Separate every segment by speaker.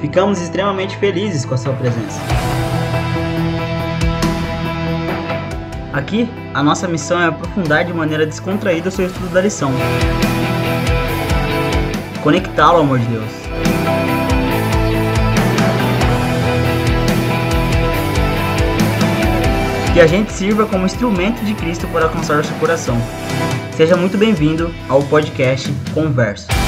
Speaker 1: Ficamos extremamente felizes com a sua presença. Aqui, a nossa missão é aprofundar de maneira descontraída o seu estudo da lição. Conectá-lo amor de Deus. Que a gente sirva como instrumento de Cristo para alcançar o seu coração. Seja muito bem-vindo ao podcast Converso.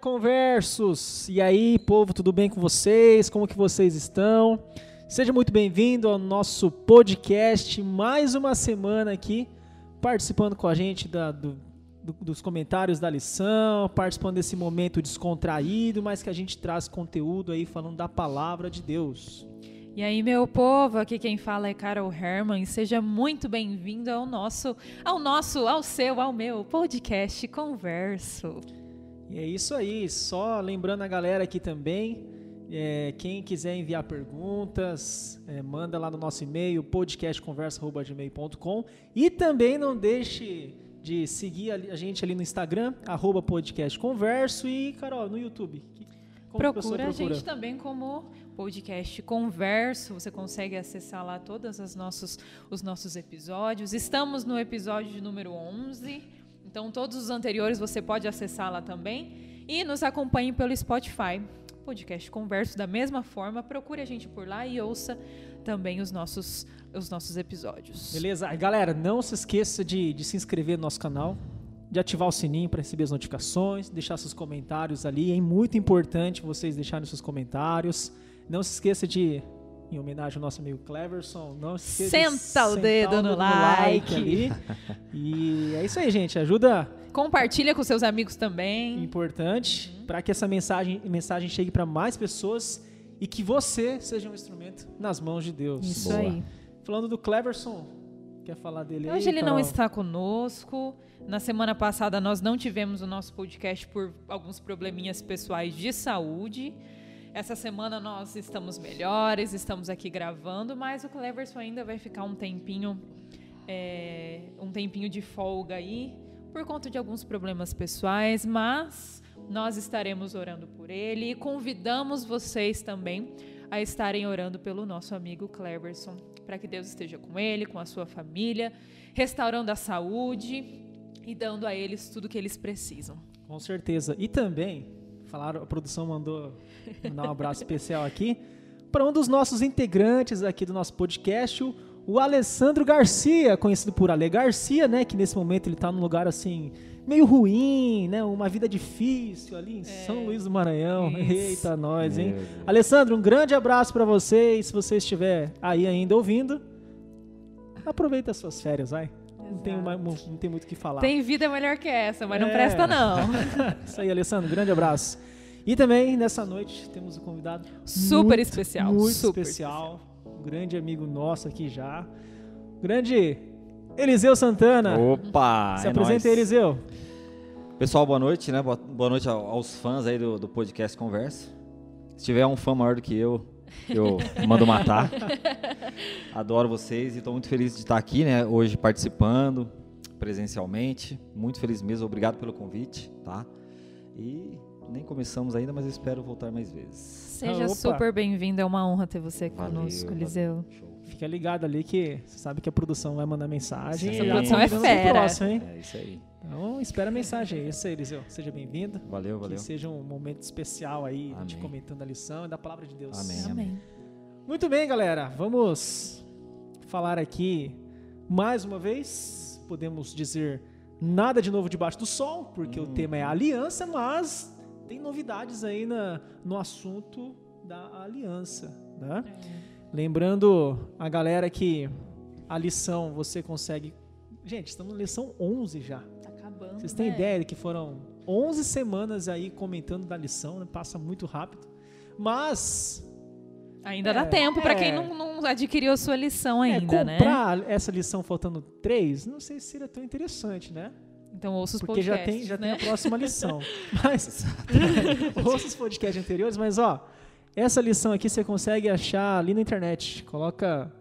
Speaker 2: Conversos! E aí, povo, tudo bem com vocês? Como que vocês estão? Seja muito bem-vindo ao nosso podcast, mais uma semana aqui, participando com a gente da, do, do, dos comentários da lição, participando desse momento descontraído, mas que a gente traz conteúdo aí falando da palavra de Deus.
Speaker 3: E aí, meu povo, aqui quem fala é Carol Herman, seja muito bem-vindo ao nosso, ao nosso, ao seu, ao meu podcast Converso.
Speaker 2: E é isso aí, só lembrando a galera aqui também, é, quem quiser enviar perguntas, é, manda lá no nosso e-mail, podcastconversa.gmail.com e também não deixe de seguir a gente ali no Instagram, arroba podcastconverso e, Carol, no YouTube.
Speaker 3: Como a procura a gente também como podcast Converso. Você consegue acessar lá todos os nossos, os nossos episódios. Estamos no episódio de número 11. Então, todos os anteriores você pode acessar lá também. E nos acompanhe pelo Spotify. Podcast Converso da mesma forma. Procure a gente por lá e ouça também os nossos, os nossos episódios.
Speaker 2: Beleza? Galera, não se esqueça de, de se inscrever no nosso canal de ativar o sininho para receber as notificações, deixar seus comentários ali. É muito importante vocês deixarem seus comentários. Não se esqueça de, em homenagem ao nosso amigo Cleverson, não se esqueça
Speaker 3: Senta de o dedo, no, no like.
Speaker 2: ali. E é isso aí, gente. Ajuda.
Speaker 3: Compartilha com seus amigos também.
Speaker 2: Importante uhum. para que essa mensagem, mensagem chegue para mais pessoas e que você seja um instrumento nas mãos de Deus.
Speaker 3: Isso Boa. aí.
Speaker 2: Falando do Cleverson, quer falar dele
Speaker 3: Hoje
Speaker 2: aí,
Speaker 3: ele Carol? não está conosco. Na semana passada nós não tivemos o nosso podcast por alguns probleminhas pessoais de saúde. Essa semana nós estamos melhores, estamos aqui gravando, mas o Cleverson ainda vai ficar um tempinho, é, um tempinho de folga aí por conta de alguns problemas pessoais, mas nós estaremos orando por ele e convidamos vocês também a estarem orando pelo nosso amigo Cleverson, para que Deus esteja com ele, com a sua família, restaurando a saúde e dando a eles tudo que eles precisam.
Speaker 2: Com certeza. E também, falaram, a produção mandou mandar um abraço especial aqui para um dos nossos integrantes aqui do nosso podcast, o, o Alessandro Garcia, conhecido por Ale Garcia, né? Que nesse momento ele está num lugar assim meio ruim, né? Uma vida difícil ali em é, São Luís do Maranhão. Isso. Eita, nós, hein? Alessandro, um grande abraço para você e se você estiver aí ainda ouvindo, aproveita as suas férias, vai. Não tem, uma, não tem muito o que falar.
Speaker 3: Tem vida melhor que essa, mas é. não presta não.
Speaker 2: Isso aí, Alessandro, grande abraço. E também nessa noite temos um convidado
Speaker 3: super
Speaker 2: muito,
Speaker 3: especial,
Speaker 2: muito
Speaker 3: super
Speaker 2: especial, especial, um grande amigo nosso aqui já, grande Eliseu Santana.
Speaker 4: Opa!
Speaker 2: Se é apresenta aí, Eliseu.
Speaker 4: Pessoal, boa noite, né? Boa noite aos fãs aí do, do podcast Conversa. Se tiver um fã maior do que eu, eu mando matar. Adoro vocês e estou muito feliz de estar aqui, né? Hoje participando presencialmente. Muito feliz mesmo. Obrigado pelo convite, tá? E nem começamos ainda, mas espero voltar mais vezes.
Speaker 3: Seja ah, super bem-vindo. É uma honra ter você conosco, Eliseu.
Speaker 2: Fica ligado ali que você sabe que a produção vai mandar mensagem.
Speaker 3: Essa produção é fera.
Speaker 2: Próximo, hein?
Speaker 4: É isso aí.
Speaker 2: Então, espera a mensagem. É isso aí, Eliseu. Seja bem-vindo.
Speaker 4: Valeu, valeu.
Speaker 2: Que seja um momento especial aí, Amém. te comentando a lição e da palavra de Deus.
Speaker 4: Amém.
Speaker 3: Amém.
Speaker 2: Muito bem, galera. Vamos falar aqui mais uma vez. Podemos dizer nada de novo debaixo do sol, porque hum. o tema é aliança, mas tem novidades aí na, no assunto da aliança, né? É. Lembrando a galera que a lição você consegue. Gente, estamos na lição 11 já. Vocês têm
Speaker 3: né?
Speaker 2: ideia de que foram 11 semanas aí comentando da lição, né? passa muito rápido. Mas.
Speaker 3: Ainda é, dá tempo para quem é. não, não, adquiriu a sua lição é, ainda,
Speaker 2: é,
Speaker 3: né?
Speaker 2: Comprar essa lição faltando três, não sei se seria tão interessante, né?
Speaker 3: Então ouça os
Speaker 2: Porque
Speaker 3: podcasts.
Speaker 2: Porque já tem, já
Speaker 3: né?
Speaker 2: tem a próxima lição. mas. ouça os podcasts anteriores, mas ó. Essa lição aqui você consegue achar ali na internet. Coloca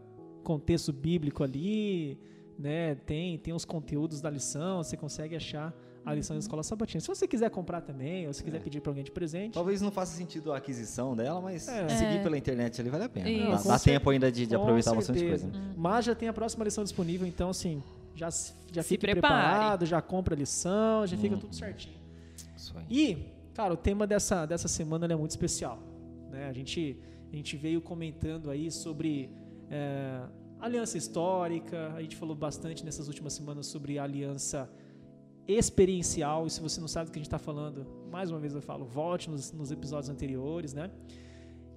Speaker 2: contexto bíblico ali, né? Tem, tem os conteúdos da lição, você consegue achar a lição da escola sabatina. Se você quiser comprar também, ou se quiser
Speaker 4: É.
Speaker 2: pedir para alguém de presente,
Speaker 4: Talvez não faça sentido a aquisição dela, mas
Speaker 2: É.
Speaker 4: seguir
Speaker 3: É.
Speaker 4: pela internet ali vale a pena.
Speaker 3: Isso.
Speaker 4: Dá, dá tempo ainda de, de aproveitar bastante
Speaker 2: certeza.
Speaker 4: coisa. né?
Speaker 2: Mas já tem a próxima lição disponível, então assim, já, se- já
Speaker 3: Se
Speaker 2: fique
Speaker 3: prepare.
Speaker 2: preparado, já compra a lição, já fica
Speaker 4: Uhum.
Speaker 2: tudo certinho.
Speaker 4: Isso aí.
Speaker 2: E, cara, o tema dessa, dessa semana ele é muito especial. Né? A, gente, a gente veio comentando aí sobre é, aliança histórica, a gente falou bastante nessas últimas semanas sobre aliança experiencial, e se você não sabe do que a gente está falando, mais uma vez eu falo, volte nos, nos episódios anteriores, né?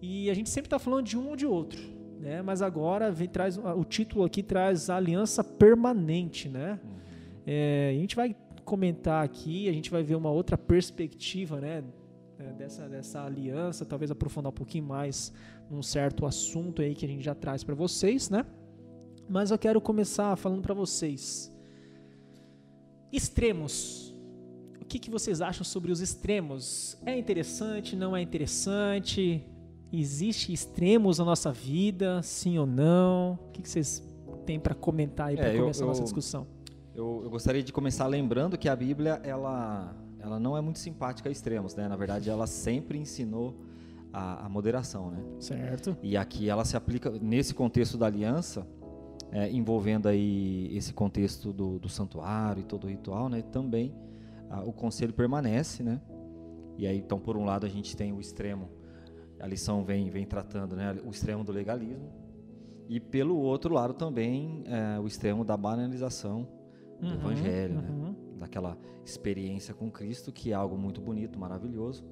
Speaker 2: E a gente sempre está falando de um ou de outro, né? Mas agora vem, traz, o título aqui traz a aliança permanente, né? É, a gente vai comentar aqui, a gente vai ver uma outra perspectiva, né? é, Dessa, dessa aliança, talvez aprofundar um pouquinho mais num certo assunto aí que a gente já traz para vocês, né? Mas eu quero começar falando para vocês. Extremos. O que, que vocês acham sobre os extremos? É interessante? Não é interessante? Existe extremos na nossa vida? Sim ou não? O que, que vocês têm para comentar aí para
Speaker 4: É, eu-
Speaker 2: começar a nossa
Speaker 4: eu-
Speaker 2: discussão?
Speaker 4: Eu, eu gostaria de começar lembrando que a Bíblia ela, ela não é muito simpática a extremos, né? Na verdade, ela sempre ensinou a, a moderação, né?
Speaker 2: Certo?
Speaker 4: E aqui ela se aplica nesse contexto da aliança, é, envolvendo aí esse contexto do, do santuário e todo o ritual, né? Também ah, o conselho permanece, né? E aí, então, por um lado, a gente tem o extremo, a lição vem, vem tratando, né? O extremo do legalismo. E pelo outro lado também é, o extremo da banalização do
Speaker 2: Uhum,
Speaker 4: evangelho, né?
Speaker 2: uhum.
Speaker 4: daquela experiência com Cristo, que é algo muito bonito, maravilhoso,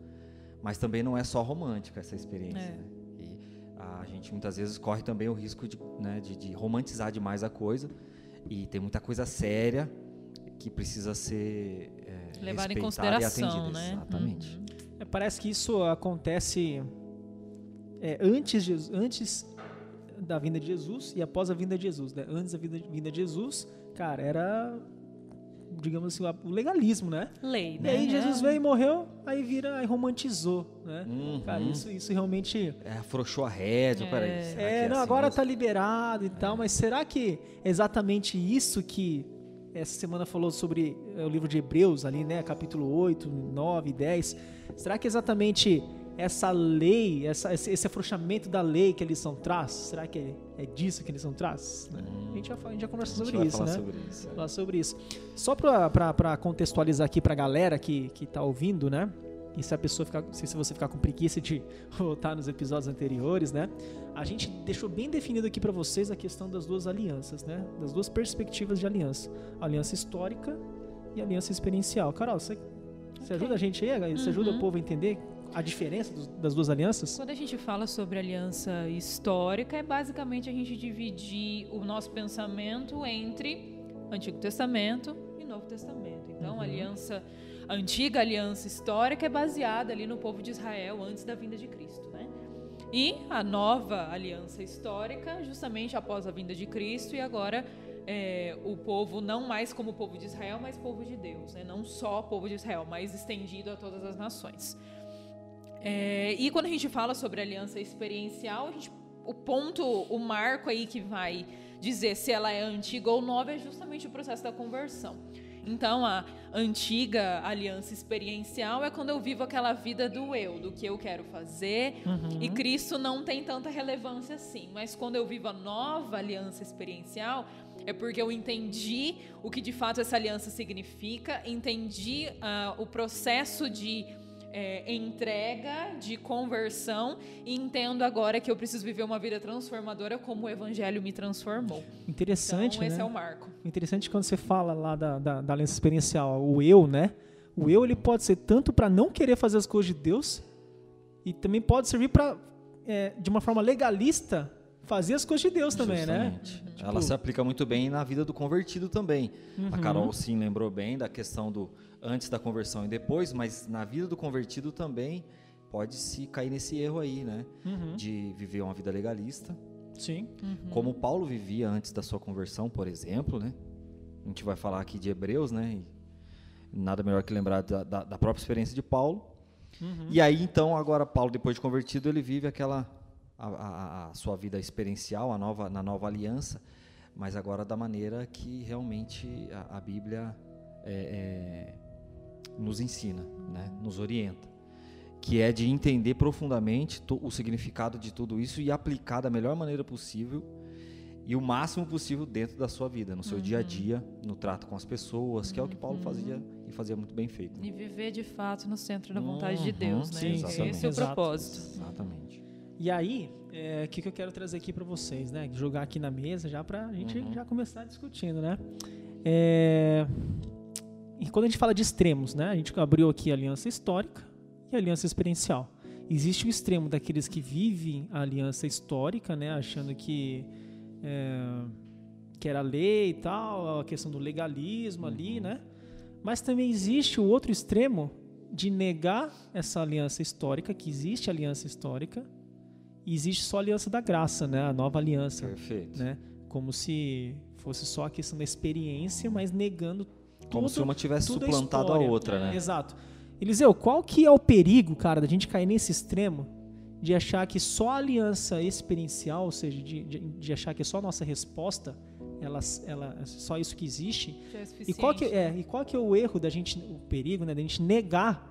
Speaker 4: mas também não é só romântica essa experiência.
Speaker 3: É.
Speaker 4: né? A gente muitas vezes corre também o risco de, né, de, de romantizar demais a coisa, e tem muita coisa séria que precisa ser é,
Speaker 3: Levar em
Speaker 4: e
Speaker 3: consideração,
Speaker 4: atendida.
Speaker 3: né?
Speaker 4: Exatamente.
Speaker 3: Uhum.
Speaker 2: É, parece que isso acontece é, antes, de, antes da vinda de Jesus e após a vinda de Jesus. Né? Antes da vinda, vinda de Jesus, cara, era, digamos assim, o legalismo, né?
Speaker 3: Lei,
Speaker 2: E
Speaker 3: né?
Speaker 2: aí Jesus
Speaker 3: É.
Speaker 2: veio e morreu, aí vira, aí romantizou, né?
Speaker 4: Uhum.
Speaker 2: Cara, isso, isso realmente...
Speaker 4: É, afrouxou a rédea,
Speaker 3: É.
Speaker 4: peraí. que
Speaker 2: É, não,
Speaker 4: assim
Speaker 2: agora
Speaker 4: mesmo?
Speaker 2: tá liberado e tal, mas será que é exatamente isso que essa semana falou sobre é, o livro de Hebreus ali, né, capítulo 8, 9, 10? Será que é exatamente essa lei, essa, esse, esse afrouxamento da lei que a lição traz, será que é, é disso que a lição traz? né? A, gente já, a gente já
Speaker 4: A
Speaker 2: conversa
Speaker 4: gente
Speaker 2: sobre
Speaker 4: vai
Speaker 2: isso,
Speaker 4: falar
Speaker 2: né?
Speaker 4: sobre isso. é.
Speaker 2: falar sobre isso. Só para contextualizar aqui para a galera que, que tá ouvindo, né? E se a pessoa ficar, se, você ficar com preguiça de voltar nos episódios anteriores, né? A gente deixou bem definido aqui para vocês a questão das duas alianças, né? Das duas perspectivas de aliança: aliança histórica e aliança experiencial. Carol, você, você ajuda a gente aí? Você ajuda
Speaker 3: Uhum.
Speaker 2: o povo a entender a diferença dos- das duas alianças?
Speaker 3: Quando a gente fala sobre aliança histórica, é basicamente a gente dividir o nosso pensamento entre Antigo Testamento e Novo Testamento. Então,
Speaker 2: Uhum.
Speaker 3: a aliança, a antiga aliança histórica é baseada ali no povo de Israel antes da vinda de Cristo, né? E a nova aliança histórica, justamente após a vinda de Cristo e agora é, o povo não mais como povo de Israel, mas povo de Deus, né? Não só povo de Israel, mas estendido a todas as nações. É, e quando a gente fala sobre aliança experiencial, gente- o ponto, o marco aí que vai dizer se ela é antiga ou nova é justamente o processo da conversão. Então, a antiga aliança experiencial é quando eu vivo aquela vida do eu, do que eu quero fazer,
Speaker 2: Uhum.
Speaker 3: e Cristo não tem tanta relevância assim. Mas quando eu vivo a nova aliança experiencial, é porque eu entendi o que de fato essa aliança significa, entendi ah, o processo de é, entrega, de conversão, e entendo agora que eu preciso viver uma vida transformadora como o Evangelho me transformou.
Speaker 2: Interessante,
Speaker 3: então, esse
Speaker 2: né?
Speaker 3: é o marco.
Speaker 2: Interessante quando você fala lá da, da, da aliança experiencial, o eu, né? O eu ele pode ser tanto para não querer fazer as coisas de Deus e também pode servir para, de uma forma legalista, fazer as coisas de Deus também, né?
Speaker 4: Justamente. Ela se aplica muito bem na vida do convertido também. A
Speaker 2: Uhum.
Speaker 4: Carol sim lembrou bem da questão do antes da conversão e depois, mas na vida do convertido também pode se cair nesse erro aí, né?
Speaker 2: Uhum.
Speaker 4: De viver uma vida legalista,
Speaker 2: Sim.
Speaker 4: como Paulo vivia antes da sua conversão, por exemplo, né? A gente vai falar aqui de Hebreus, né? E nada melhor que lembrar da, da- da própria experiência de Paulo.
Speaker 2: Uhum.
Speaker 4: E aí, então, agora Paulo, depois de convertido, ele vive aquela a, a- a sua vida experiencial, a nova, na nova aliança, mas agora da maneira que realmente a, a Bíblia é, é, nos ensina, né? nos orienta, que é de entender profundamente o significado de tudo isso e aplicar da melhor maneira possível e o máximo possível dentro da sua vida, no seu uhum. dia a dia, no trato com as pessoas, que é o que Paulo uhum. fazia e fazia muito bem feito.
Speaker 3: E viver de fato no centro da vontade uhum. de Deus, né? Sim, Esse é o propósito.
Speaker 4: Exatamente.
Speaker 2: E aí, o é, que, que eu quero trazer aqui para vocês, né? Jogar aqui na mesa já para a gente uhum. já começar discutindo, né? É... E quando a gente fala de extremos, né? A gente abriu aqui a aliança histórica e a aliança experiencial. Existe o extremo daqueles que vivem a aliança histórica, né? Achando que é, que era lei e tal, a questão do legalismo uhum. ali, né? Mas também existe o outro extremo de negar essa aliança histórica, que existe aliança histórica, e existe só a aliança da graça, né? A nova aliança.
Speaker 4: Perfeito.
Speaker 2: Né? Como se fosse só a questão da experiência, mas negando
Speaker 4: Como se uma tivesse suplantado a, a, outra, né?
Speaker 2: Exato. Eliseu, qual que é o perigo, cara, da gente cair nesse extremo de achar que só a aliança experiencial, ou seja, de, de, de achar que é só a nossa resposta, ela, ela, é só isso que existe.
Speaker 3: É
Speaker 2: e qual que é, e qual que é o erro da gente, o perigo, né, da gente negar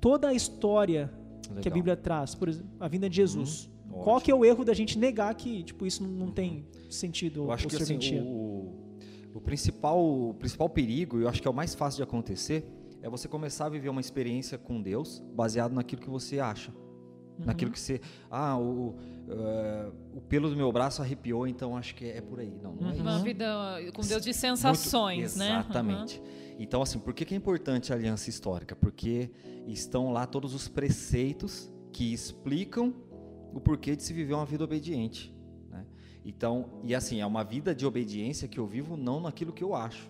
Speaker 2: toda a história Legal. que a Bíblia traz, por exemplo, a vinda de Jesus. Hum, qual que é o erro da gente negar que, tipo, isso não tem sentido
Speaker 4: eu acho ou que, assim, o, o, principal, o principal perigo, eu acho que é o mais fácil de acontecer, é você começar a viver uma experiência com Deus baseado naquilo que você acha. Uhum. Naquilo que você. Ah, o, uh, o pelo do meu braço arrepiou, então acho que é, por aí. Não, não é uhum.
Speaker 3: Uma vida com Deus de sensações,
Speaker 4: Muito,
Speaker 3: né?
Speaker 4: Exatamente. Uhum. Então, assim, por que, que é importante a aliança histórica? Porque estão lá todos os preceitos que explicam o porquê de se viver uma vida obediente. Então, e assim, é uma vida de obediência que eu vivo não naquilo que eu acho.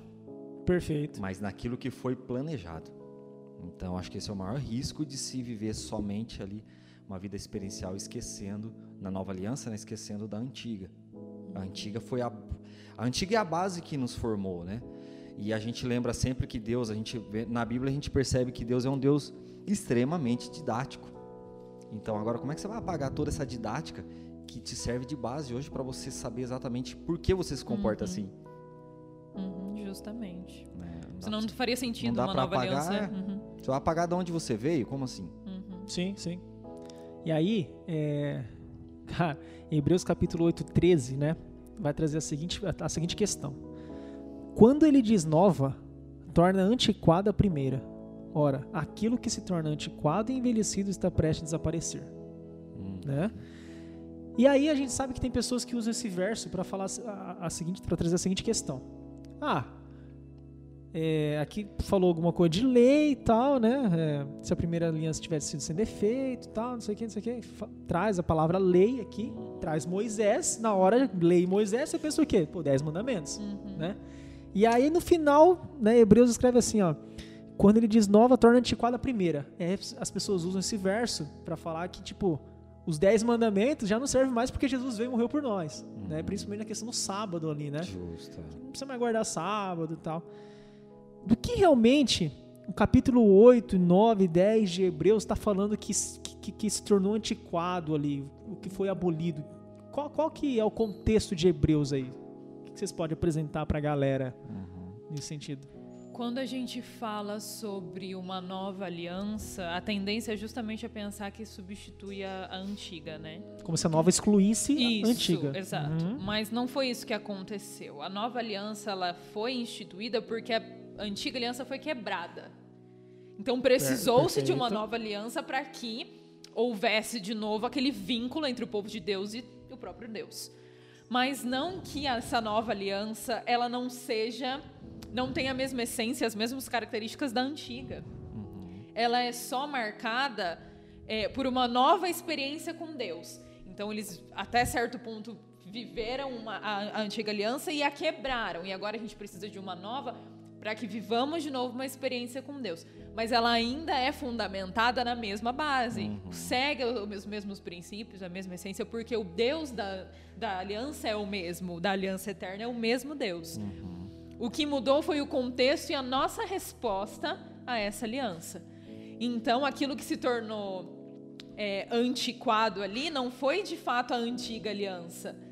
Speaker 2: Perfeito.
Speaker 4: Mas naquilo que foi planejado. Então, acho que esse é o maior risco de se viver somente ali uma vida experiencial esquecendo na nova aliança, né, esquecendo da antiga. A antiga foi a a antiga é a base que nos formou, né? E a gente lembra sempre que Deus, a gente vê, na Bíblia a gente percebe que Deus é um Deus extremamente didático. Então agora como é que você vai apagar toda essa didática que te serve de base hoje para você saber exatamente por que você se comporta
Speaker 3: uhum.
Speaker 4: assim?
Speaker 3: Uhum, justamente. É, não Senão não faria sentido não
Speaker 4: dá
Speaker 3: uma nova
Speaker 4: apagar,
Speaker 3: aliança. É.
Speaker 4: Uhum. Você vai apagar de onde você veio? Como assim?
Speaker 2: Uhum. Sim, sim. E aí, é, Hebreus capítulo 8, 13, né? Vai trazer a seguinte, a seguinte questão. Quando ele diz nova, torna antiquada a primeira. Ora, aquilo que se torna antiquado e envelhecido está prestes a desaparecer. Hum. Né? E aí a gente sabe que tem pessoas que usam esse verso para falar a, a seguinte, para trazer a seguinte questão. Ah, é, aqui falou alguma coisa de lei e tal, né? É, se a primeira aliança tivesse sido sem defeito e tal, não sei o que, não sei o que. Traz a palavra lei aqui, traz Moisés. Na hora, lei Moisés, você pensa o quê? Pô, dez mandamentos, uhum. né? E aí no final, né, Hebreus escreve assim, ó. Quando ele diz nova, torna antiquada a primeira. É, as pessoas usam esse verso para falar que, tipo, os dez mandamentos já não servem mais porque Jesus veio e morreu por nós, né? uhum. né? Principalmente na questão do sábado ali, né?
Speaker 4: Justo.
Speaker 2: Não precisa mais guardar sábado e tal do que realmente o capítulo 8, 9 e 10 de Hebreus está falando que, que, que, se tornou antiquado ali, o que foi abolido. Qual, qual que é o contexto de Hebreus aí? O que vocês podem apresentar para a galera uhum. nesse sentido?
Speaker 3: Quando a gente fala sobre uma nova aliança, a tendência é justamente a pensar que substitui a, a antiga, né?
Speaker 2: Como se a nova excluísse
Speaker 3: isso,
Speaker 2: a antiga.
Speaker 3: Exato. Uhum. Mas não foi isso que aconteceu. A nova aliança ela foi instituída porque a antiga aliança foi quebrada. Então precisou-se de uma nova aliança para que houvesse de novo aquele vínculo entre o povo de Deus e o próprio Deus. Mas não que essa nova aliança ela não seja, não tenha a mesma essência, as mesmas características da antiga. Uhum. Ela é só marcada é, por uma nova experiência com Deus. Então eles até certo ponto viveram uma, a, a antiga aliança e a quebraram. E agora a gente precisa de uma nova para que vivamos de novo uma experiência com Deus. Mas ela ainda é fundamentada na mesma base, uhum. segue os mesmos princípios, a mesma essência, porque o Deus da, da aliança é o mesmo, da aliança eterna é o mesmo Deus. Uhum. O que mudou foi o contexto e a nossa resposta a essa aliança. Então, aquilo que se tornou é, antiquado ali não foi de fato a antiga aliança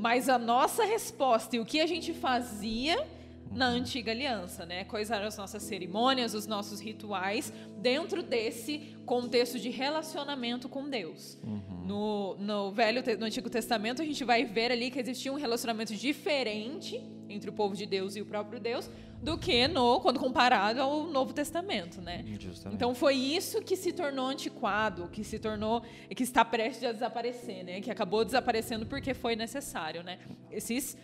Speaker 3: mas a nossa resposta e o que a gente fazia na antiga aliança, né? Quais eram as nossas cerimônias, os nossos rituais dentro desse contexto de relacionamento com Deus. Uhum. No, no velho, no Antigo Testamento a gente vai ver ali que existia um relacionamento diferente entre o povo de Deus e o próprio Deus do que no quando comparado ao Novo Testamento, né? Justamente. Então foi isso que se tornou antiquado, que se tornou que está prestes a desaparecer, né? Que acabou desaparecendo porque foi necessário, né? Esses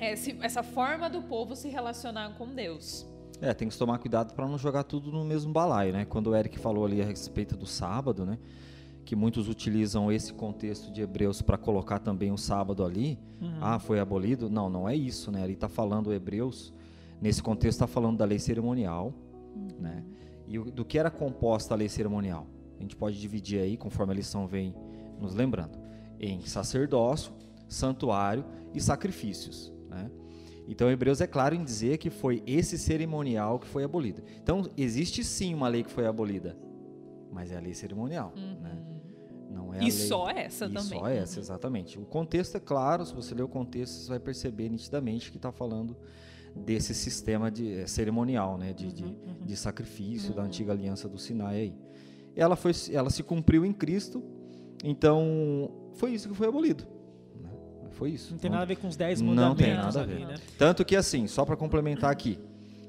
Speaker 3: esse, essa forma do povo se relacionar com Deus.
Speaker 4: É, tem que tomar cuidado para não jogar tudo no mesmo balaio, né? Quando o Eric falou ali a respeito do sábado, né? Que muitos utilizam esse contexto de Hebreus para colocar também o sábado ali. Uhum. Ah, foi abolido? Não, não é isso, né? Ele está falando Hebreus, nesse contexto está falando da lei cerimonial, uhum. né? E do que era composta a lei cerimonial? A gente pode dividir aí, conforme a lição vem nos lembrando, em sacerdócio, santuário e sacrifícios. Né? Então, Hebreus é claro em dizer que foi esse cerimonial que foi abolido. Então, existe sim uma lei que foi abolida, mas é a lei cerimonial. Uhum. Né?
Speaker 3: Não é e só essa
Speaker 4: e
Speaker 3: também.
Speaker 4: Só essa, uhum. exatamente. O contexto é claro, se você ler o contexto, você vai perceber nitidamente que está falando desse sistema de é, cerimonial, né, de, uhum, de, uhum. de, sacrifício da antiga aliança do Sinai. Aí. Ela, foi, ela se cumpriu em Cristo, então foi isso que foi abolido. Foi isso.
Speaker 2: Não tem nada a ver com os 10 mandamentos.
Speaker 4: Não tem nada a ver. né? Tanto que, assim, só para complementar aqui,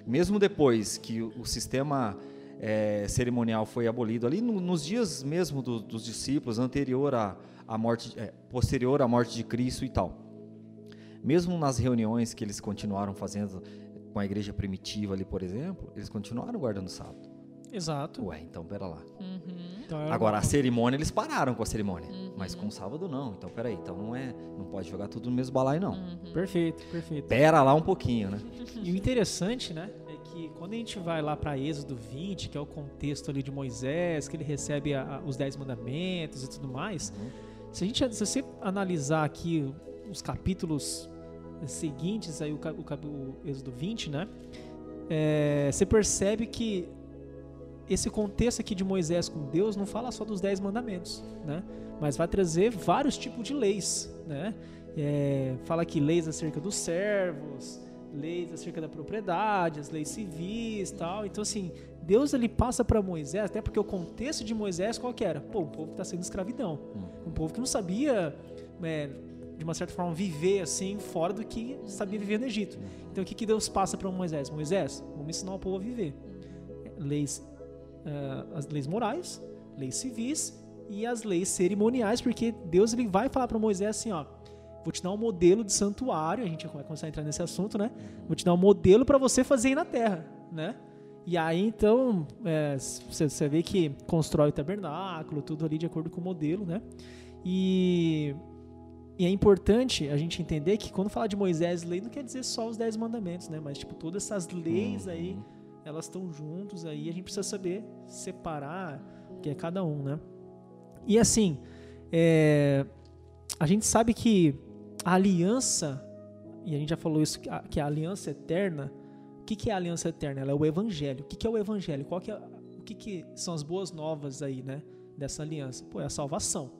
Speaker 4: mesmo depois que o, sistema é, cerimonial foi abolido, ali no, nos dias mesmo do, dos discípulos, anterior à, à morte, é, posterior à morte de Cristo e tal, mesmo nas reuniões que eles continuaram fazendo com a igreja primitiva ali, por exemplo, eles continuaram guardando o sábado.
Speaker 2: Exato.
Speaker 4: Ué, então pera lá. Uhum. Então, Agora, a cerimônia, eles pararam com a cerimônia. Uhum. Mas com o sábado, não. Então, peraí. Então, não é... Não pode jogar tudo no mesmo balaio, não. Uhum.
Speaker 2: Perfeito, perfeito.
Speaker 4: Pera lá um pouquinho, né?
Speaker 2: E o interessante, né? É que quando a gente vai lá para Êxodo 20, que é o contexto ali de Moisés, que ele recebe a, a, os Dez Mandamentos e tudo mais... Uhum. Se, a gente, se você analisar aqui os capítulos seguintes, aí o, o, o Êxodo 20, né? É, você percebe que esse contexto aqui de Moisés com Deus não fala só dos dez mandamentos, né? Mas vai trazer vários tipos de leis, né? É, fala aqui leis acerca dos servos, leis acerca da propriedade, as leis civis, tal. Então assim, Deus ele passa para Moisés, até porque o contexto de Moisés qual que era? Pô, um povo que está sendo escravidão, um povo que não sabia é, de uma certa forma viver assim fora do que sabia viver no Egito. Então o que, que Deus passa para Moisés? Moisés, vamos ensinar o povo a viver. Leis uh, as leis morais, leis civis e as leis cerimoniais, porque Deus ele vai falar para Moisés assim, ó, vou te dar um modelo de santuário, a gente vai começar a entrar nesse assunto, né? Vou te dar um modelo para você fazer aí na terra, né? E aí então é, você, vê que constrói o tabernáculo, tudo ali de acordo com o modelo, né? E, e é importante a gente entender que quando fala de Moisés lei não quer dizer só os dez mandamentos, né? Mas tipo todas essas leis uhum. aí elas estão juntos aí, a gente precisa saber separar que é cada um, né? E assim, é, a gente sabe que a aliança, e a gente já falou isso, que a aliança eterna, o que, que é a aliança eterna? Ela é o evangelho. O que, que é o evangelho? Qual que é, o que, que são as boas novas aí, né? Dessa aliança? Pô, é a salvação,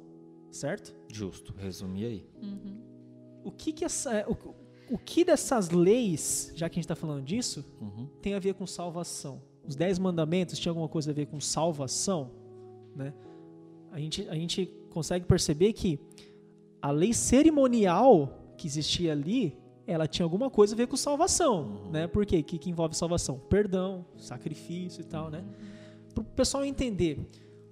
Speaker 2: certo?
Speaker 4: Justo, resumi aí.
Speaker 2: Uhum. O que que essa, o, o que dessas leis, já que a gente está falando disso, uhum. tem a ver com salvação? Os dez mandamentos tinham alguma coisa a ver com salvação? Né? A, gente, a gente consegue perceber que a lei cerimonial que existia ali, ela tinha alguma coisa a ver com salvação, uhum. né? Por quê? O que, que envolve salvação? Perdão, sacrifício e tal, né? Para o pessoal entender,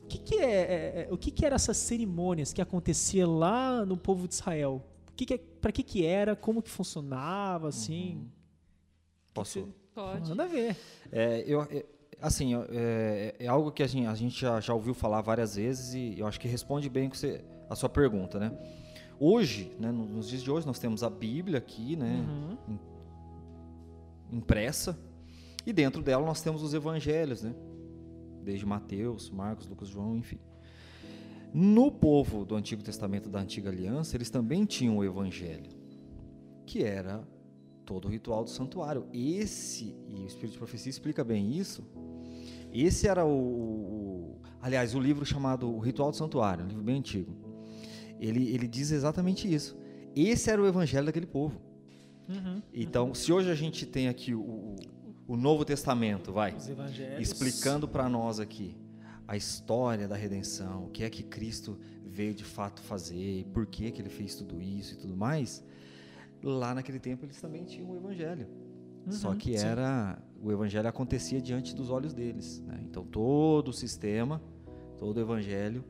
Speaker 2: o que, que é, é, é, o que, que eram essas cerimônias que acontecia lá no povo de Israel? Que, que é, para que que era, como que funcionava, assim. Uhum.
Speaker 4: Posso? Você...
Speaker 3: Pode.
Speaker 2: Manda ver.
Speaker 4: É, eu, é, assim, é, é, algo que a gente, a gente já, já, ouviu falar várias vezes e eu acho que responde bem você, a sua pergunta, né? Hoje, né, nos dias de hoje, nós temos a Bíblia aqui, né, uhum. impressa, e dentro dela nós temos os evangelhos, né? Desde Mateus, Marcos, Lucas, João, enfim. No povo do Antigo Testamento da Antiga Aliança, eles também tinham o Evangelho, que era todo o ritual do santuário. Esse, e o Espírito de Profecia explica bem isso, esse era o, o aliás, o livro chamado O Ritual do Santuário, um livro bem antigo. Ele, ele diz exatamente isso. esse era o evangelho daquele povo.
Speaker 2: Uhum.
Speaker 4: Então, se hoje a gente tem aqui o, o, Novo Testamento, vai, explicando para nós aqui a história da redenção, o que é que Cristo veio de fato fazer, por que que ele fez tudo isso e tudo mais. Lá naquele tempo eles também tinham o evangelho. Só
Speaker 2: Uhum,
Speaker 4: que
Speaker 2: sim.
Speaker 4: era o evangelho acontecia diante dos olhos deles, né? Então todo o sistema, todo o evangelho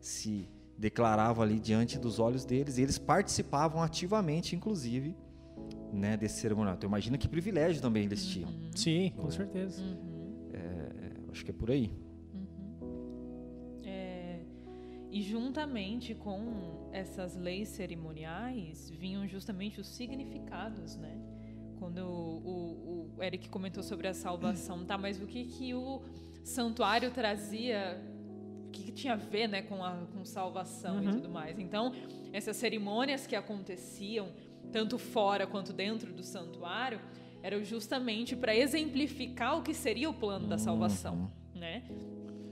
Speaker 4: se declarava ali diante dos olhos deles, e eles participavam ativamente inclusive, né, desse cerimonial. Então imagina que privilégio também eles tinham.
Speaker 2: Sim, com certeza.
Speaker 4: É, acho que é por aí.
Speaker 3: E juntamente com essas leis cerimoniais vinham justamente os significados, né? Quando o, o- o Eric comentou sobre a salvação, tá? Mas o que que o santuário trazia? O que, que tinha a ver, né, com a com salvação e
Speaker 2: Uhum.
Speaker 3: tudo mais? Então, essas cerimônias que aconteciam tanto fora quanto dentro do santuário eram justamente para exemplificar o que seria o plano da salvação, né?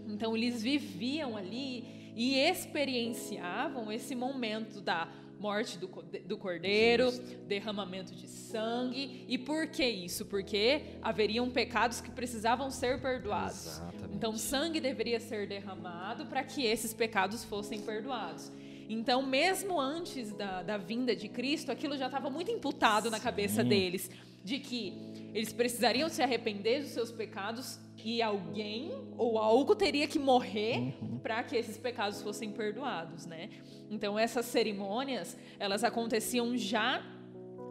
Speaker 3: Então eles viviam ali e experienciavam esse momento da morte do, do cordeiro, derramamento de sangue. E por que isso? Porque haveriam pecados que precisavam ser perdoados.
Speaker 4: Exatamente.
Speaker 3: Então sangue deveria ser derramado para que esses pecados fossem perdoados. Então, mesmo antes da, da vinda de Cristo, aquilo já estava muito imputado na cabeça
Speaker 4: Sim.
Speaker 3: deles, de que eles precisariam se arrepender dos seus pecados e alguém ou algo teria que morrer para que esses pecados fossem perdoados, né? Então, essas cerimônias, elas aconteciam já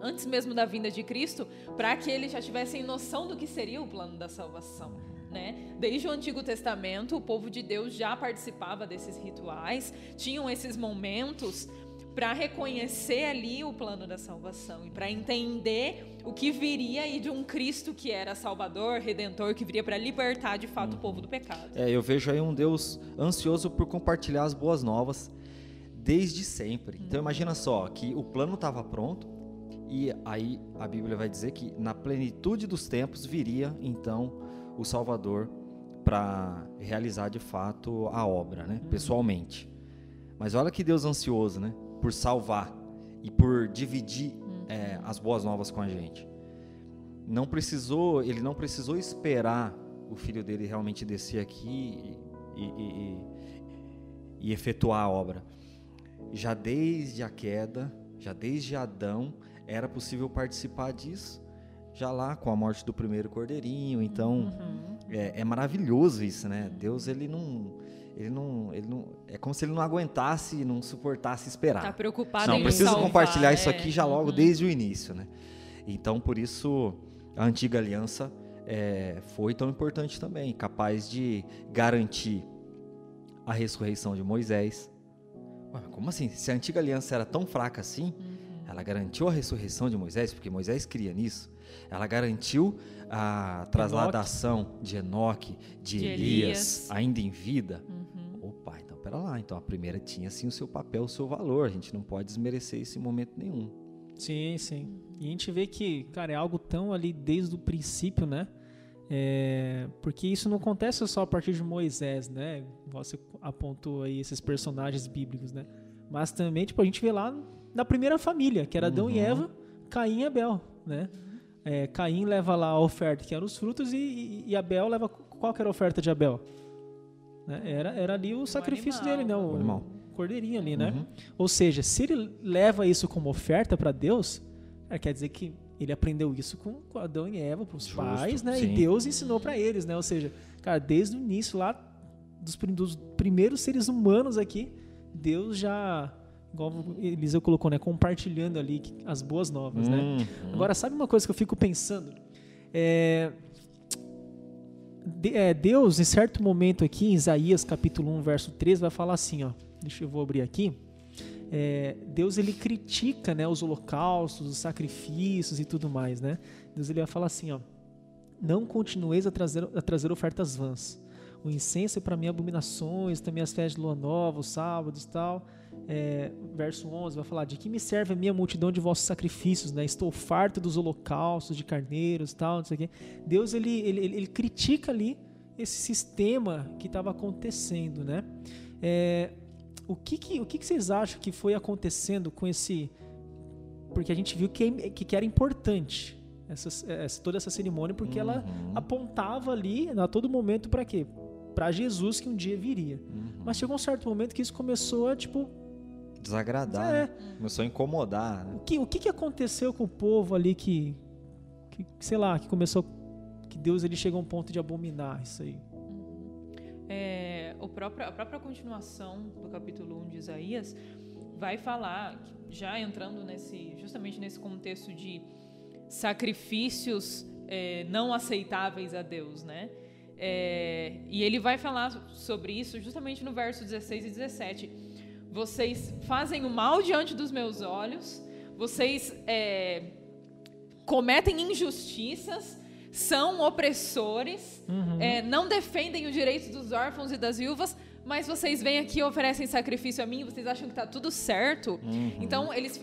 Speaker 3: antes mesmo da vinda de Cristo, para que eles já tivessem noção do que seria o plano da salvação. Né? Desde o Antigo Testamento, o povo de Deus já participava desses rituais, tinham esses momentos para reconhecer ali o plano da salvação e para entender o que viria aí de um Cristo que era Salvador, Redentor, que viria para libertar de fato o povo do pecado.
Speaker 4: É, eu vejo aí um Deus ansioso por compartilhar as boas novas desde sempre. Então imagina só que o plano estava pronto e aí a Bíblia vai dizer que na plenitude dos tempos viria então o Salvador para realizar de fato a obra, né, pessoalmente. Mas olha que Deus ansioso, né, por salvar e por dividir é, as boas novas com a gente. Não precisou, ele não precisou esperar o filho dele realmente descer aqui e, e- e- e efetuar a obra. Já desde a queda, já desde Adão, era possível participar disso. Já lá com a morte do primeiro cordeirinho, então é, é maravilhoso isso, né? Deus ele não, ele não, ele não, é como se ele não aguentasse, não suportasse esperar.
Speaker 3: Tá preocupado
Speaker 4: Não,
Speaker 3: em
Speaker 4: precisa
Speaker 3: salvar,
Speaker 4: compartilhar isso
Speaker 3: é.
Speaker 4: aqui já logo
Speaker 3: Uhum.
Speaker 4: desde o início, né? Então, por isso, a antiga aliança é, foi tão importante também, capaz de garantir a ressurreição de Moisés. Como assim? Se a antiga aliança era tão fraca assim, ela garantiu a ressurreição de Moisés, porque Moisés cria nisso. Ela garantiu a trasladação de Enoque, de,
Speaker 3: De
Speaker 4: Elias,
Speaker 3: Elias.
Speaker 4: ainda em vida. Opa, então pera lá. Então a primeira tinha sim o seu papel, o seu valor. A gente não pode desmerecer esse momento nenhum.
Speaker 2: Sim, sim. E a gente vê que, cara, é algo tão ali desde o princípio, né? É, porque isso não acontece só a partir de Moisés, né? Você apontou aí esses personagens bíblicos, né? Mas também, tipo, a gente vê lá na primeira família, que era Adão e
Speaker 4: Uhum.
Speaker 2: Eva, Caim e Abel, né? É, Caim leva lá a oferta, que eram os frutos, e, e- e Abel leva... Qual que era a oferta de Abel? Né? Era, era ali o sacrifício
Speaker 3: animal.
Speaker 2: dele, né? O,
Speaker 4: O animal.
Speaker 2: cordeirinho ali, né?
Speaker 4: Uhum.
Speaker 2: Ou seja, se ele leva isso como oferta para Deus, cara, quer dizer que ele aprendeu isso com com Adão e Eva, para os
Speaker 4: Justo,
Speaker 2: pais, né?
Speaker 4: sim.
Speaker 2: E Deus ensinou para eles, né? Ou seja, cara, desde o início lá dos, prim- dos primeiros seres humanos aqui, Deus já, igual Eliseu colocou, né? Compartilhando ali as boas novas, né?
Speaker 4: Uhum.
Speaker 2: Agora, sabe uma coisa que eu fico pensando? É, de- é, Deus, em certo momento aqui, em Isaías capítulo 1, verso 3, vai falar assim, ó. Deixa eu vou abrir aqui. É, Deus ele critica, né, os holocaustos, os sacrifícios e tudo mais, né? Deus ele vai falar assim, ó: Não continueis a trazer, a trazer ofertas vãs. O incenso é para mim abominações, também as festas de lua nova, os sábados, tal. É, verso 11 vai falar: De que me serve a minha multidão de vossos sacrifícios, né? Estou farto dos holocaustos, de carneiros, tal, não sei o quê. Deus ele, ele, ele, critica ali esse sistema que estava acontecendo, né? É, o que, que, o que, que vocês acham que foi acontecendo com esse porque a gente viu que, que, que era importante essa, essa, toda essa cerimônia, porque
Speaker 4: Uhum.
Speaker 2: ela apontava ali a todo momento para quê? Para Jesus que um dia viria.
Speaker 4: Uhum.
Speaker 2: Mas chegou um certo momento que isso começou a, tipo,
Speaker 4: Desagradar,
Speaker 2: É.
Speaker 4: né? Começou a incomodar, né?
Speaker 2: o que, o que, que aconteceu com o povo ali que, que, sei lá, que começou, que Deus ele chegou a um ponto de abominar isso aí.
Speaker 3: É, o próprio, a própria continuação do capítulo 1 de Isaías vai falar, já entrando nesse, justamente nesse contexto de sacrifícios é, não aceitáveis a Deus, né? É, e ele vai falar sobre isso justamente no verso 16 e 17. Vocês fazem o mal diante dos meus olhos, vocês é, cometem injustiças, são opressores, é, não defendem os direitos dos órfãos e das viúvas, mas vocês vêm aqui e oferecem sacrifício a mim, vocês acham que está tudo certo. Então, eles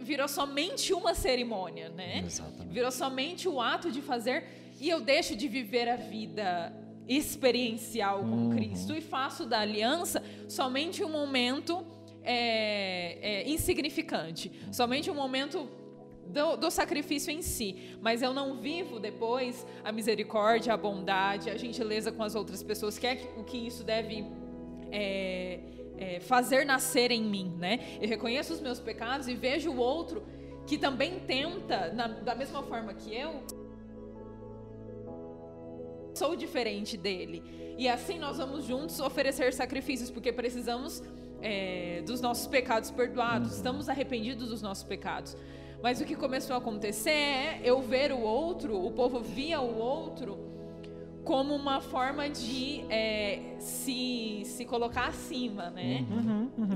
Speaker 3: virou somente uma cerimônia, né?
Speaker 4: Exatamente.
Speaker 3: Virou somente o ato de fazer e eu deixo de viver a vida experiencial com Cristo e faço da aliança somente um momento é, é, insignificante, somente um momento do, do sacrifício em si, mas eu não vivo depois a misericórdia, a bondade, a gentileza com as outras pessoas, que é o que isso deve é, é, fazer nascer em mim, né? Eu reconheço os meus pecados e vejo o outro que também tenta, na- da mesma forma que eu, sou diferente dele. E assim nós vamos juntos oferecer sacrifícios, porque precisamos é, dos nossos pecados perdoados, estamos arrependidos dos nossos pecados. Mas o que começou a acontecer é eu ver o outro, o povo via o outro como uma forma de é, se, se colocar acima, né?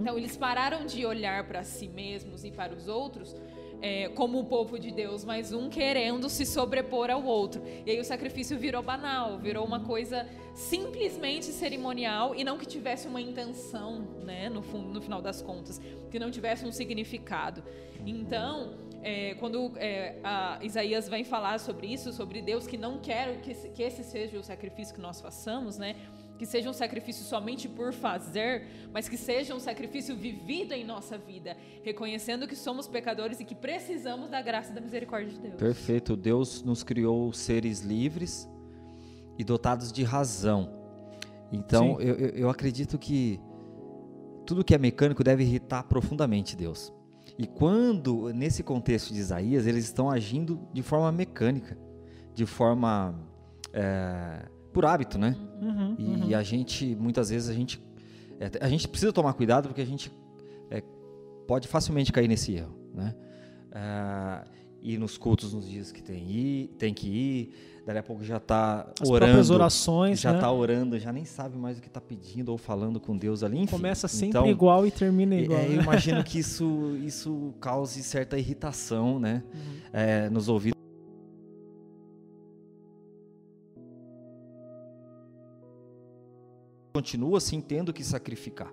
Speaker 3: Então eles pararam de olhar para si mesmos e para os outros é, como o povo de Deus, mas um querendo se sobrepor ao outro. E aí o sacrifício virou banal, virou uma coisa simplesmente cerimonial e não que tivesse uma intenção, né? No, fundo, no final das contas, que não tivesse um significado. Então é, quando é, Isaías vem falar sobre isso, sobre Deus que não quer que que esse seja o sacrifício que nós façamos, né? Que seja um sacrifício somente por fazer, mas que seja um sacrifício vivido em nossa vida, reconhecendo que somos pecadores e que precisamos da graça e da misericórdia de Deus.
Speaker 4: Perfeito. Deus nos criou seres livres e dotados de razão. Então, eu- eu acredito que tudo que é mecânico deve irritar profundamente Deus. E quando, nesse contexto de Isaías, eles estão agindo de forma mecânica, de forma. é, por hábito, né?
Speaker 2: Uhum,
Speaker 4: E a gente, muitas vezes, a gente, é, a gente precisa tomar cuidado porque a gente é, pode facilmente cair nesse erro, né? Ah, ir nos cultos nos dias que tem, ir, tem que ir, dali a pouco já está
Speaker 2: As
Speaker 4: orando,
Speaker 2: próprias orações,
Speaker 4: já
Speaker 2: né?
Speaker 4: está orando, já nem sabe mais o que está pedindo ou falando com Deus ali, enfim.
Speaker 2: Começa sempre
Speaker 4: Então,
Speaker 2: igual e termina
Speaker 4: é,
Speaker 2: igual.
Speaker 4: eu
Speaker 2: né?
Speaker 4: imagino que isso, isso cause certa irritação, né?
Speaker 2: Uhum.
Speaker 4: É, nos ouvidos. Continua assim tendo que sacrificar.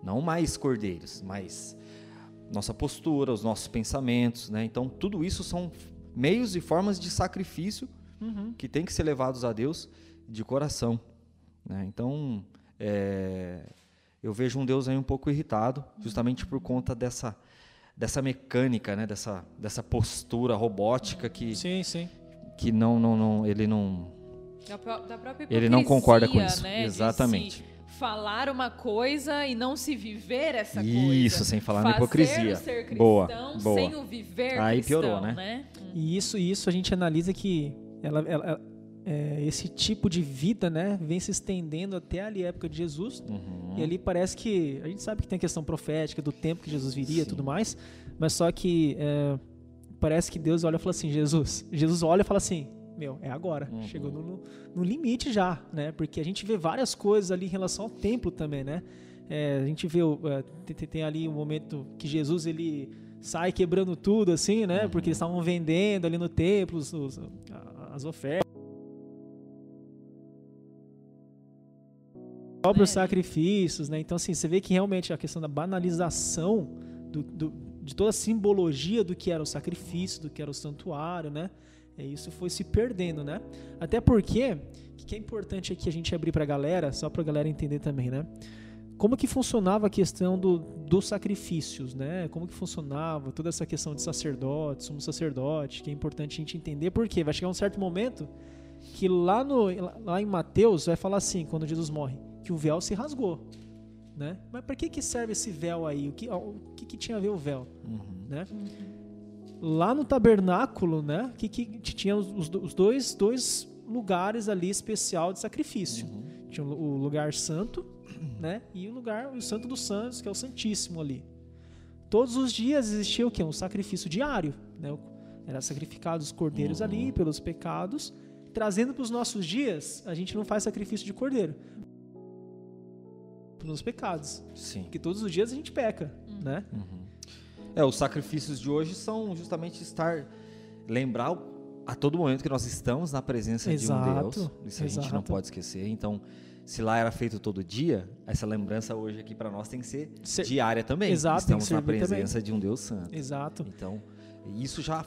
Speaker 4: Não mais cordeiros, mas nossa postura, os nossos pensamentos, né? Então tudo isso são meios e formas de sacrifício
Speaker 2: Uhum.
Speaker 4: que tem que ser levados a Deus de coração. né? Então, é, eu vejo um Deus aí um pouco irritado, justamente por conta dessa, dessa mecânica, né? dessa, dessa postura robótica que,
Speaker 2: Sim, sim.
Speaker 4: que não, não, não, ele não,
Speaker 3: Da, pró- da própria
Speaker 4: ele não concorda com
Speaker 3: hipocrisia,
Speaker 4: isso.
Speaker 3: né, de
Speaker 4: Exatamente.
Speaker 3: se falar uma coisa e não se viver essa coisa.
Speaker 4: Isso, sem falar na
Speaker 3: Fazer
Speaker 4: hipocrisia.
Speaker 3: o ser cristão
Speaker 4: Boa, boa.
Speaker 3: sem o viver
Speaker 4: Aí
Speaker 3: cristão,
Speaker 4: piorou, né?
Speaker 3: né?
Speaker 2: E isso, isso a gente analisa que ela, ela- ela- é, esse tipo de vida, né, vem se estendendo até ali a época de Jesus.
Speaker 4: Uhum.
Speaker 2: E ali parece que a gente sabe que tem a questão profética do tempo que Jesus viria, e tudo mais. Mas só que é, parece que Deus olha e fala assim, Jesus, Jesus olha e fala assim, meu, é agora.
Speaker 4: Uhum.
Speaker 2: Chegou no, no- no limite já, né? Porque a gente vê várias coisas ali em relação ao templo também, né? É, a gente vê, é, tem, tem- ali um momento que Jesus ele sai quebrando tudo, assim, né? Porque eles estavam vendendo ali no templo os- os- as ofertas. próprios
Speaker 3: É.
Speaker 2: sacrifícios, né? Então, assim, você vê que realmente a questão da banalização do- do- de toda a simbologia do que era o sacrifício, do que era o santuário, né? É, isso foi se perdendo, né? Até porque, o que é importante aqui a gente abrir pra galera, só pra galera entender também, né? como que funcionava a questão do, dos sacrifícios, né? Como que funcionava toda essa questão de sacerdote, sumo sacerdote, que é importante a gente entender, porque vai chegar um certo momento que lá, no, lá em Mateus vai falar assim, quando Jesus morre, que o véu se rasgou, né? Mas para que que serve esse véu aí? O que, o que, que tinha a ver o véu,
Speaker 4: Uhum.
Speaker 2: né? Lá no tabernáculo, né? Que, que tinha os, os dois, dois lugares ali especial de sacrifício.
Speaker 4: Uhum.
Speaker 2: Tinha o lugar santo, né? E o lugar, o santo dos santos, que é o santíssimo ali. Todos os dias existia o quê? Um sacrifício diário, né? Era sacrificados os cordeiros
Speaker 4: Uhum.
Speaker 2: ali pelos pecados. Trazendo para os nossos dias, a gente não faz sacrifício de cordeiro. Pelos pecados.
Speaker 4: Sim.
Speaker 2: Porque todos os dias a gente peca, né?
Speaker 4: Uhum. É, os sacrifícios de hoje são justamente estar lembrar a todo momento que nós estamos na presença de um
Speaker 2: Exato,
Speaker 4: Deus. Isso a gente não
Speaker 2: exato.
Speaker 4: pode esquecer. Então, se lá era feito todo dia, essa lembrança hoje aqui para nós tem que ser
Speaker 2: Ser-
Speaker 4: diária também.
Speaker 2: Exato,
Speaker 4: estamos na
Speaker 2: servir também.
Speaker 4: presença de um Deus santo.
Speaker 2: Exato.
Speaker 4: Então, isso já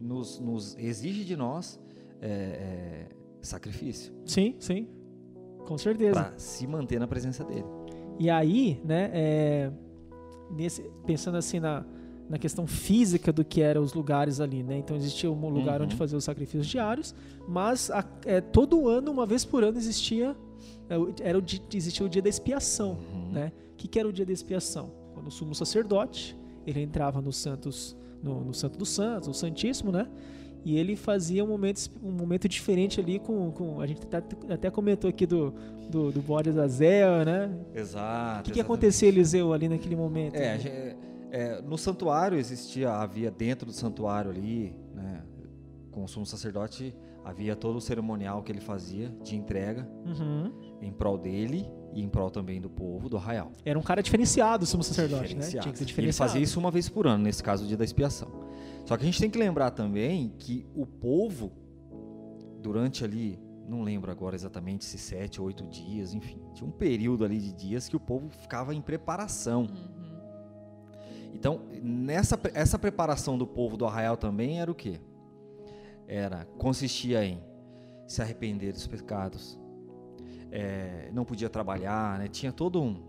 Speaker 4: nos, nos exige de nós é, é, sacrifício
Speaker 2: Sim, sim. Com certeza.
Speaker 4: para se manter na presença dele.
Speaker 2: E aí, né, é, nesse, pensando assim na, na questão física do que eram os lugares ali, né? Então existia um lugar
Speaker 4: Uhum.
Speaker 2: onde fazer os sacrifícios diários, mas a- é, todo ano, uma vez por ano, existia é, era o dia, existia o dia da expiação,
Speaker 4: Uhum.
Speaker 2: né? O que, que era o dia da expiação? Quando o sumo sacerdote ele entrava no Santos, no, no Santo dos Santos, o Santíssimo, né? E ele fazia um momento, um momento diferente ali com, com a gente até, até comentou aqui do do, do bode Azazel, né?
Speaker 4: Exato.
Speaker 2: O que, que acontecia, Eliseu, ali naquele momento?
Speaker 4: É, gen- é, no santuário existia, havia dentro do santuário ali, né, com o sumo sacerdote, havia todo o cerimonial que ele fazia de entrega
Speaker 2: Uhum.
Speaker 4: em prol dele e em prol também do povo, do arraial.
Speaker 2: Era um cara diferenciado, o sumo sacerdote, né? Tinha que ser
Speaker 4: Ele
Speaker 2: diferenciado.
Speaker 4: fazia isso uma vez por ano, nesse caso, o dia da expiação. Só que a gente tem que lembrar também que o povo, durante ali, não lembro agora exatamente se sete ou oito dias, enfim, tinha um período ali de dias que o povo ficava em preparação.
Speaker 3: Uhum.
Speaker 4: Então, nessa essa preparação do povo do arraial também era o quê? Era consistia em se arrepender dos pecados, é, não podia trabalhar, né? Tinha todo um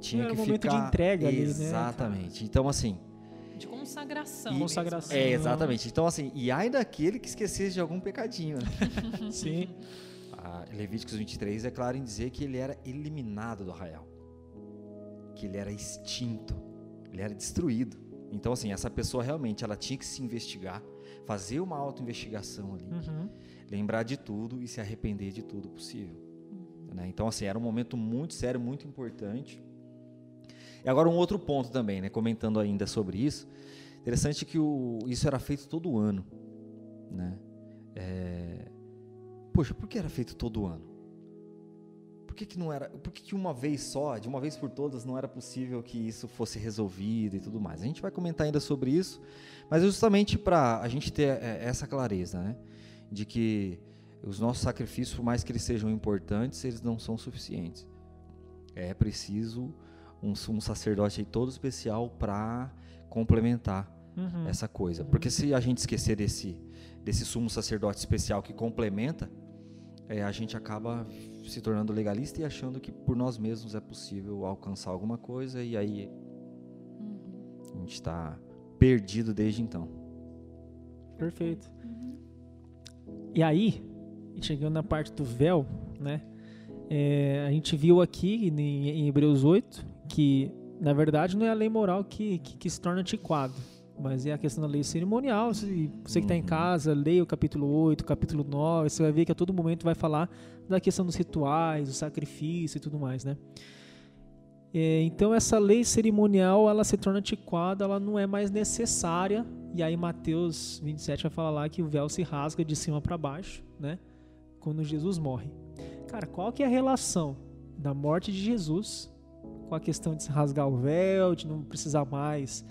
Speaker 4: tinha
Speaker 2: Era
Speaker 4: que
Speaker 2: um momento de
Speaker 4: ficar
Speaker 2: entrega ali, né,
Speaker 4: exatamente. Então assim,
Speaker 3: De consagração.
Speaker 4: e-
Speaker 2: Consagração.
Speaker 3: né?
Speaker 4: é exatamente. Então assim, e ai daquele que esquecesse de algum pecadinho, né?
Speaker 2: Sim.
Speaker 4: A Levíticos 23 é claro em dizer que ele era eliminado do arraial. Que ele era extinto. Ele era destruído. Então, assim, essa pessoa realmente ela tinha que se investigar, fazer uma auto-investigação ali,
Speaker 2: Uhum.
Speaker 4: lembrar de tudo e se arrepender de tudo possível. Né? Então, assim, era um momento muito sério, muito importante. E agora um outro ponto também, né? Comentando ainda sobre isso. Interessante que o, isso era feito todo ano, né? É, Poxa, por que era feito todo ano? Por que, que não era? Por que, que uma vez só, de uma vez por todas, não era possível que isso fosse resolvido e tudo mais? A gente vai comentar ainda sobre isso, mas é justamente para a gente ter é, essa clareza, né? De que os nossos sacrifícios, por mais que eles sejam importantes, eles não são suficientes. É preciso um sumo sacerdote aí todo especial para complementar
Speaker 2: Uhum.
Speaker 4: essa coisa. Porque se a gente esquecer desse, desse sumo sacerdote especial que complementa, é, a gente acaba se tornando legalista e achando que por nós mesmos é possível alcançar alguma coisa e aí a gente está perdido desde então.
Speaker 2: Perfeito. E aí, chegando na parte do véu, né? é, a gente viu aqui em, em Hebreus 8 que, na verdade, não é a lei moral que, que, que se torna antiquado, mas é a questão da lei cerimonial. Se você que está em
Speaker 4: Uhum.
Speaker 2: casa, leia o capítulo 8, o capítulo 9, você vai ver que a todo momento vai falar da questão dos rituais, do sacrifício e tudo mais, né? É, então essa lei cerimonial ela se torna antiquada, ela não é mais necessária. E aí Mateus 27 vai falar lá que o véu se rasga de cima para baixo, né? Quando Jesus morre. Cara, qual que é a relação da morte de Jesus com a questão de se rasgar o véu, de não precisar mais,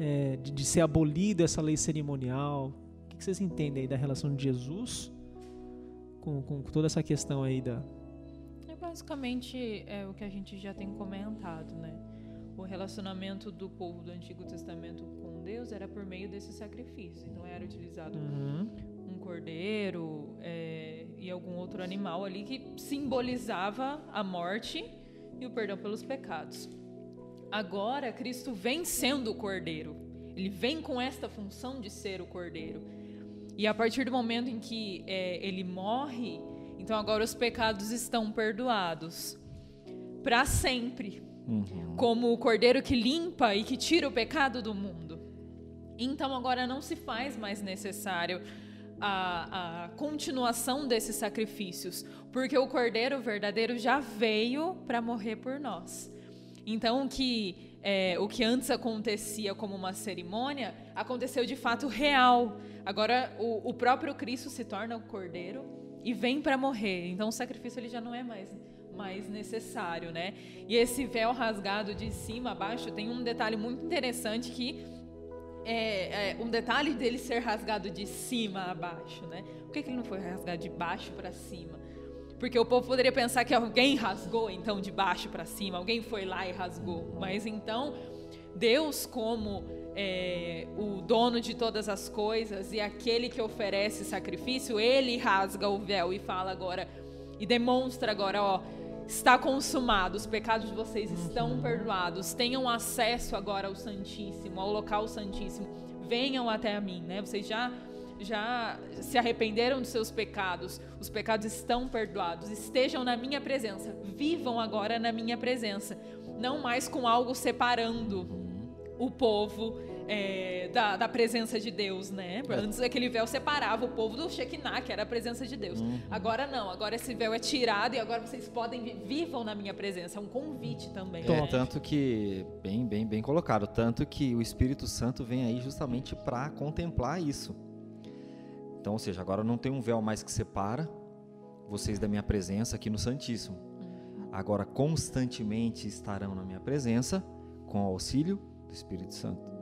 Speaker 2: é, de, de ser abolida essa lei cerimonial? O que, que vocês entendem aí da relação de Jesus com, com toda essa questão aí da,
Speaker 3: É basicamente é o que a gente já tem comentado, né? O relacionamento do povo do Antigo Testamento com Deus era por meio desses sacrifícios. Então era utilizado
Speaker 2: Uhum.
Speaker 3: Um cordeiro é, e algum outro animal ali que simbolizava a morte e o perdão pelos pecados. Agora, Cristo vem sendo o Cordeiro. Ele vem com esta função de ser o Cordeiro. E a partir do momento em que é, ele morre, então agora os pecados estão perdoados para sempre, uhum. como o Cordeiro que limpa e que tira o pecado do mundo. Então agora não se faz mais necessário a, a continuação desses sacrifícios, porque o Cordeiro verdadeiro já veio para morrer por nós. Então, que, é, o que antes acontecia como uma cerimônia, aconteceu de fato real. Agora, o, o próprio Cristo se torna o Cordeiro e vem para morrer. Então, o sacrifício ele já não é mais mais necessário, né? E esse véu rasgado de cima a baixo tem um detalhe muito interessante que é, é, um detalhe dele ser rasgado de cima a baixo, né? Por que, que ele não foi rasgado de baixo para cima? Porque o povo poderia pensar que alguém rasgou então de baixo para cima, alguém foi lá e rasgou. Mas então Deus, como é, o dono de todas as coisas e aquele que oferece sacrifício, ele rasga o véu e fala agora e demonstra agora, ó, está consumado, os pecados de vocês estão uhum. perdoados. Tenham acesso agora ao Santíssimo, ao local Santíssimo. Venham até a mim, né? Vocês já já se arrependeram dos seus pecados, os pecados estão perdoados. Estejam na minha presença, vivam agora na minha presença, não mais com algo separando o povo é, da, da, presença de Deus, né? É. Antes aquele véu separava o povo do Shekinah, que era a presença de Deus. Uhum. Agora não, agora esse véu é tirado e agora vocês podem vivam na minha presença. É um convite também.
Speaker 4: É, né? tanto que bem, bem, bem colocado, tanto que o Espírito Santo vem aí justamente para contemplar isso. Então, ou seja, agora não tem um véu mais que separa vocês da minha presença aqui no Santíssimo. Uhum. Agora constantemente estarão na minha presença com o auxílio do Espírito Santo.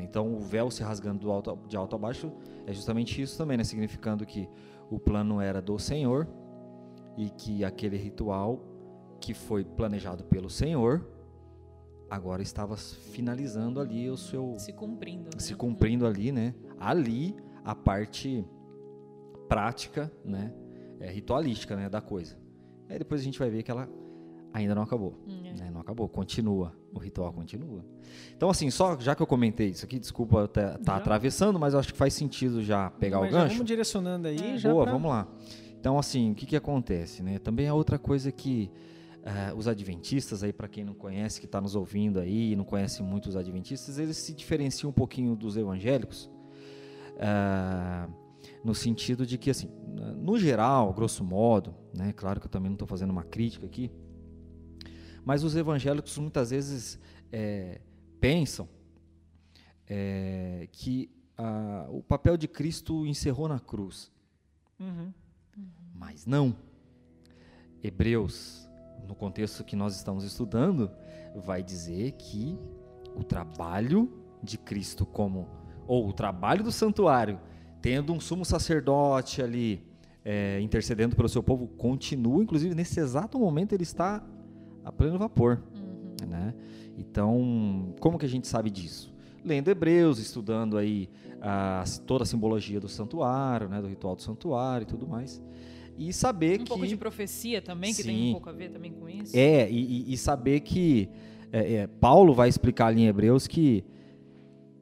Speaker 4: Então, o véu se rasgando alto, de alto a baixo é justamente isso também, né? significando que o plano era do Senhor e que aquele ritual que foi planejado pelo Senhor agora estava finalizando ali o seu
Speaker 3: se cumprindo, né?
Speaker 4: se cumprindo ali, né? Ali a parte prática, né? É, ritualística, né, da coisa. Aí depois a gente vai ver que ela ainda não acabou. Hum, é. né? Não acabou, continua. O ritual continua. Então, assim, só já que eu comentei isso aqui, desculpa estar tá atravessando, mas acho que faz sentido já pegar mas o gancho.
Speaker 2: vamos direcionando aí.
Speaker 4: É. Já Boa, pra... vamos lá. Então, assim, o que, que acontece? Né? Também é outra coisa que uh, os adventistas, aí para quem não conhece, que está nos ouvindo aí, não conhece muito os adventistas, eles se diferenciam um pouquinho dos evangélicos. Uh, no sentido de que, assim, no geral, grosso modo, né, claro que eu também não estou fazendo uma crítica aqui, mas os evangélicos muitas vezes é, pensam é, que a, o papel de Cristo encerrou na cruz. Uhum. Mas não. Hebreus, no contexto que nós estamos estudando, vai dizer que o trabalho de Cristo como ou o trabalho do santuário, tendo um sumo sacerdote ali é, intercedendo pelo seu povo, continua, inclusive nesse exato momento ele está a pleno vapor. Uhum. Né? Então, como que a gente sabe disso? Lendo Hebreus, estudando aí a, toda a simbologia do santuário, né, do ritual do santuário e tudo mais. E saber
Speaker 3: um
Speaker 4: que...
Speaker 3: Um pouco de profecia também, que
Speaker 4: sim,
Speaker 3: tem um pouco a ver também com isso.
Speaker 4: É, e, e saber que é, é, Paulo vai explicar ali em Hebreus que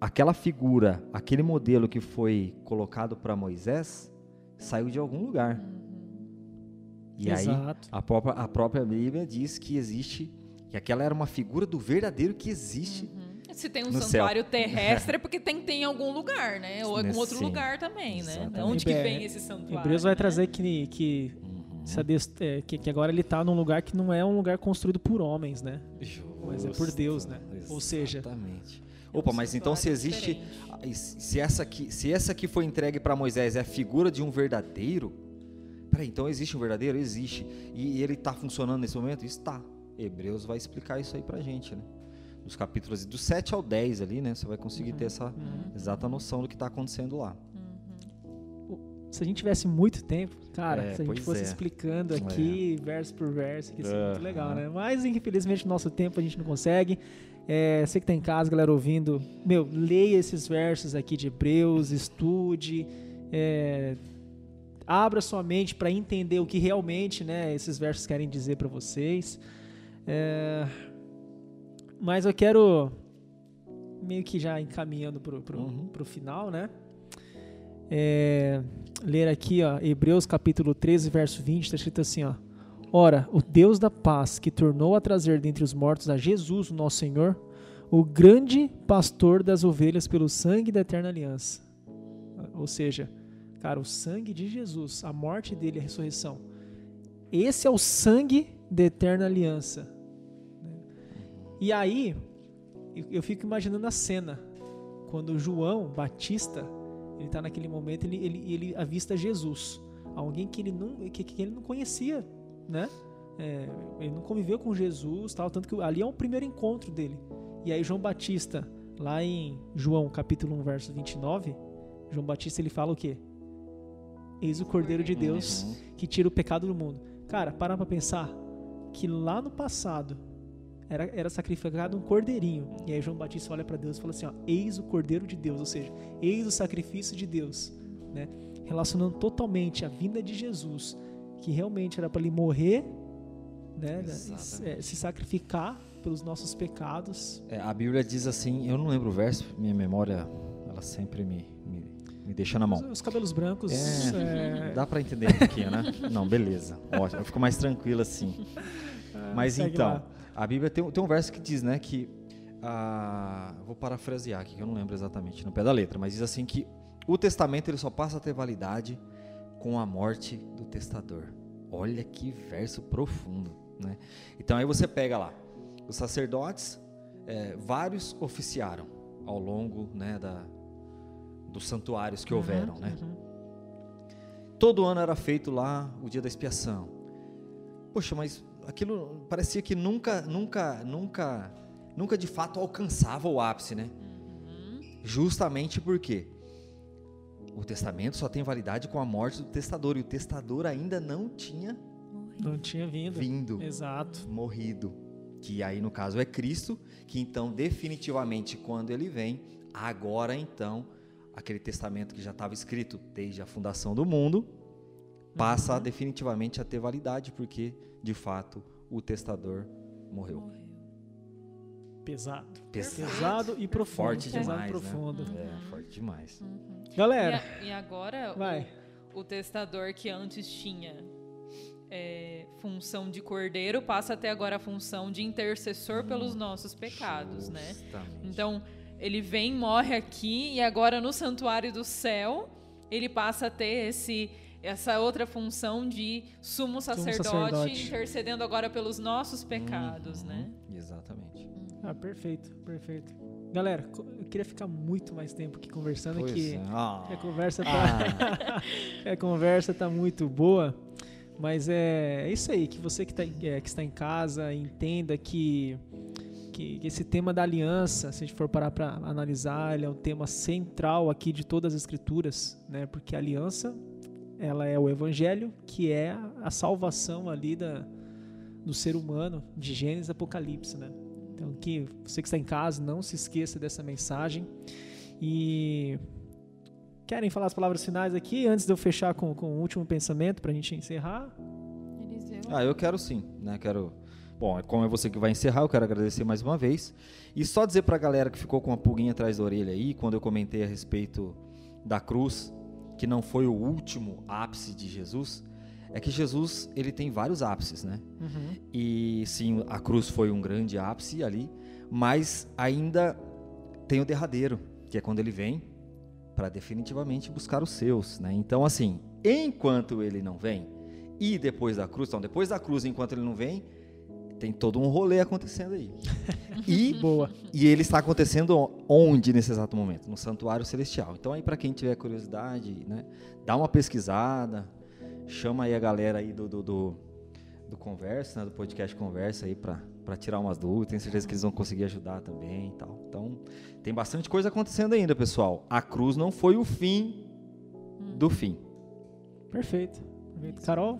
Speaker 4: aquela figura, aquele modelo que foi colocado para Moisés, saiu de algum lugar. Uhum. E Exato. aí a própria, a própria Bíblia diz que existe, que aquela era uma figura do verdadeiro que existe. Uhum.
Speaker 3: Se tem um santuário céu. terrestre é porque tem, tem em algum lugar, né? Ou em outro Sim. lugar também, né? Exatamente. Onde que vem esse santuário?
Speaker 2: Hebreus vai né? trazer que, que, uhum. É, que, que, agora ele está num lugar que não é um lugar construído por homens, né? Justo. Mas é por Deus, né? Exatamente. Ou seja,
Speaker 4: Exatamente. Opa, mas então se existe, se essa aqui, se essa aqui foi entregue para Moisés é a figura de um verdadeiro, Peraí, então existe um verdadeiro? Existe. E ele está funcionando nesse momento? Está. Hebreus vai explicar isso aí pra gente, né? Dos capítulos do 7 ao 10 ali, né? Você vai conseguir uhum. ter essa uhum. exata noção do que está acontecendo lá.
Speaker 2: Uhum. Se a gente tivesse muito tempo, cara, é, se a gente fosse é. explicando aqui, é. verso por verso, isso é muito legal, né? Mas infelizmente no nosso tempo a gente não consegue. É, você que está em casa, galera, ouvindo, meu, leia esses versos aqui de Hebreus, estude, é, abra sua mente para entender o que realmente né, esses versos querem dizer para vocês. É, mas eu quero meio que já encaminhando pro, pro,
Speaker 4: Uhum.
Speaker 2: final, né? É, ler aqui, ó, Hebreus capítulo 13, verso 20, está escrito assim, ó. Ora, o Deus da paz, que tornou a trazer dentre os mortos a Jesus, o nosso Senhor, o grande pastor das ovelhas pelo sangue da eterna aliança. Ou seja, cara, o sangue de Jesus, a morte dele, a ressurreição. Esse é o sangue da eterna aliança. E aí, eu fico imaginando a cena quando João Batista ele está naquele momento ele, ele, ele avista Jesus alguém que ele não que, que ele não conhecia né É, ele não conviveu com Jesus tal tanto que ali é o primeiro encontro dele e aí João Batista lá em João capítulo 1 verso 29 João Batista ele fala o quê eis o Cordeiro de Deus
Speaker 4: Uhum.
Speaker 2: que tira o pecado do mundo cara para pra pensar que lá no passado era, era sacrificado um cordeirinho. E aí João Batista olha para Deus e fala assim: ó, Eis o cordeiro de Deus, ou seja, eis o sacrifício de Deus. Né? Relacionando totalmente a vinda de Jesus, que realmente era para ele morrer, né?
Speaker 4: Exatamente.
Speaker 2: eh, se sacrificar pelos nossos pecados.
Speaker 4: É, a Bíblia diz assim, eu não lembro o verso, minha memória, ela sempre me, me, deixa na mão.
Speaker 2: os cabelos brancos.
Speaker 4: É,
Speaker 2: eh,
Speaker 4: Dá pra entender um pouquinho, né? Não, beleza. Ótimo, eu fico mais tranquilo assim.
Speaker 2: ah,
Speaker 4: Mas então,
Speaker 2: lá.
Speaker 4: a Bíblia tem, um- tem um verso que diz, né, que ah, vou parafrasear aqui, que eu não lembro exatamente no pé da letra, mas diz assim que o testamento ele só passa a ter validade com a morte do testador. Olha que verso profundo, né? Então aí você pega lá, os sacerdotes, eh, vários oficiaram ao longo, né, da, dos santuários que houveram, né?
Speaker 2: Uhum.
Speaker 4: Todo ano era feito lá o dia da expiação. Poxa, mas aquilo parecia que nunca, nunca, nunca, nunca de fato alcançava o ápice, né? Justamente porque o testamento só tem validade com a morte do testador e o testador ainda não tinha
Speaker 2: Não tinha vindo.
Speaker 4: vindo,
Speaker 2: Exato.
Speaker 4: morrido. Que aí no caso é Cristo, que então definitivamente quando ele vem, agora então aquele testamento que já estava escrito desde a fundação do mundo passa definitivamente a ter validade, porque de fato o testador morreu.
Speaker 2: Pesado.
Speaker 4: Pesado.
Speaker 2: Pesado e profundo.
Speaker 4: Forte
Speaker 2: pesado
Speaker 4: demais,
Speaker 2: e profundo.
Speaker 4: né? É, forte demais.
Speaker 3: E,
Speaker 2: Galera,
Speaker 3: a- e agora,
Speaker 2: vai.
Speaker 3: o, o testador que antes tinha é, função de cordeiro passa a ter agora a função de intercessor pelos nossos pecados, né?
Speaker 4: Justamente.
Speaker 3: Então, ele vem, morre aqui e agora no santuário do céu, ele passa a ter esse essa outra função de sumo sacerdote,
Speaker 2: sacerdote.
Speaker 3: intercedendo agora pelos nossos pecados,
Speaker 4: Uhum,
Speaker 3: né?
Speaker 4: Exatamente.
Speaker 2: Ah, perfeito, perfeito. Galera, eu queria ficar muito mais tempo aqui conversando
Speaker 4: Pois
Speaker 2: que
Speaker 4: é. Ah.
Speaker 2: a conversa tá
Speaker 4: Ah.
Speaker 2: a conversa tá muito boa, mas é, é isso aí, que você que, tá, é, que está em casa entenda que, que que esse tema da aliança, se a gente for parar para analisar, ele é um tema central aqui de todas as escrituras, né? Porque a aliança, ela é o evangelho, que é a, a salvação ali da, do ser humano, de Gênesis e Apocalipse, né? Então, que você que está em casa, não se esqueça dessa mensagem. E querem falar as palavras finais aqui, antes de eu fechar com, com o último pensamento para a gente encerrar?
Speaker 3: Eliseu.
Speaker 4: Ah, eu quero sim, né? Quero. Bom, como é você que vai encerrar, eu quero agradecer mais uma vez. E só dizer pra galera que ficou com uma pulguinha atrás da orelha aí, quando eu comentei a respeito da cruz, que não foi o último ápice de Jesus, é que Jesus, ele tem vários ápices, né? E sim, a cruz foi um grande ápice ali, mas ainda tem o derradeiro, que é quando ele vem para definitivamente buscar os seus, né? Então, assim, enquanto ele não vem, e depois da cruz, então, depois da cruz, enquanto ele não vem, tem todo um rolê acontecendo aí. E,
Speaker 2: Boa.
Speaker 4: e ele está acontecendo onde nesse exato momento? No santuário celestial. Então, aí, para quem tiver curiosidade, né, dá uma pesquisada, chama aí a galera aí do, do, do, do Conversa, né, do podcast Conversa aí para tirar umas dúvidas. Tenho certeza que eles vão conseguir ajudar também e tal. Então, tem bastante coisa acontecendo ainda, pessoal. A cruz não foi o fim do fim.
Speaker 2: Perfeito. Perfeito. Carol?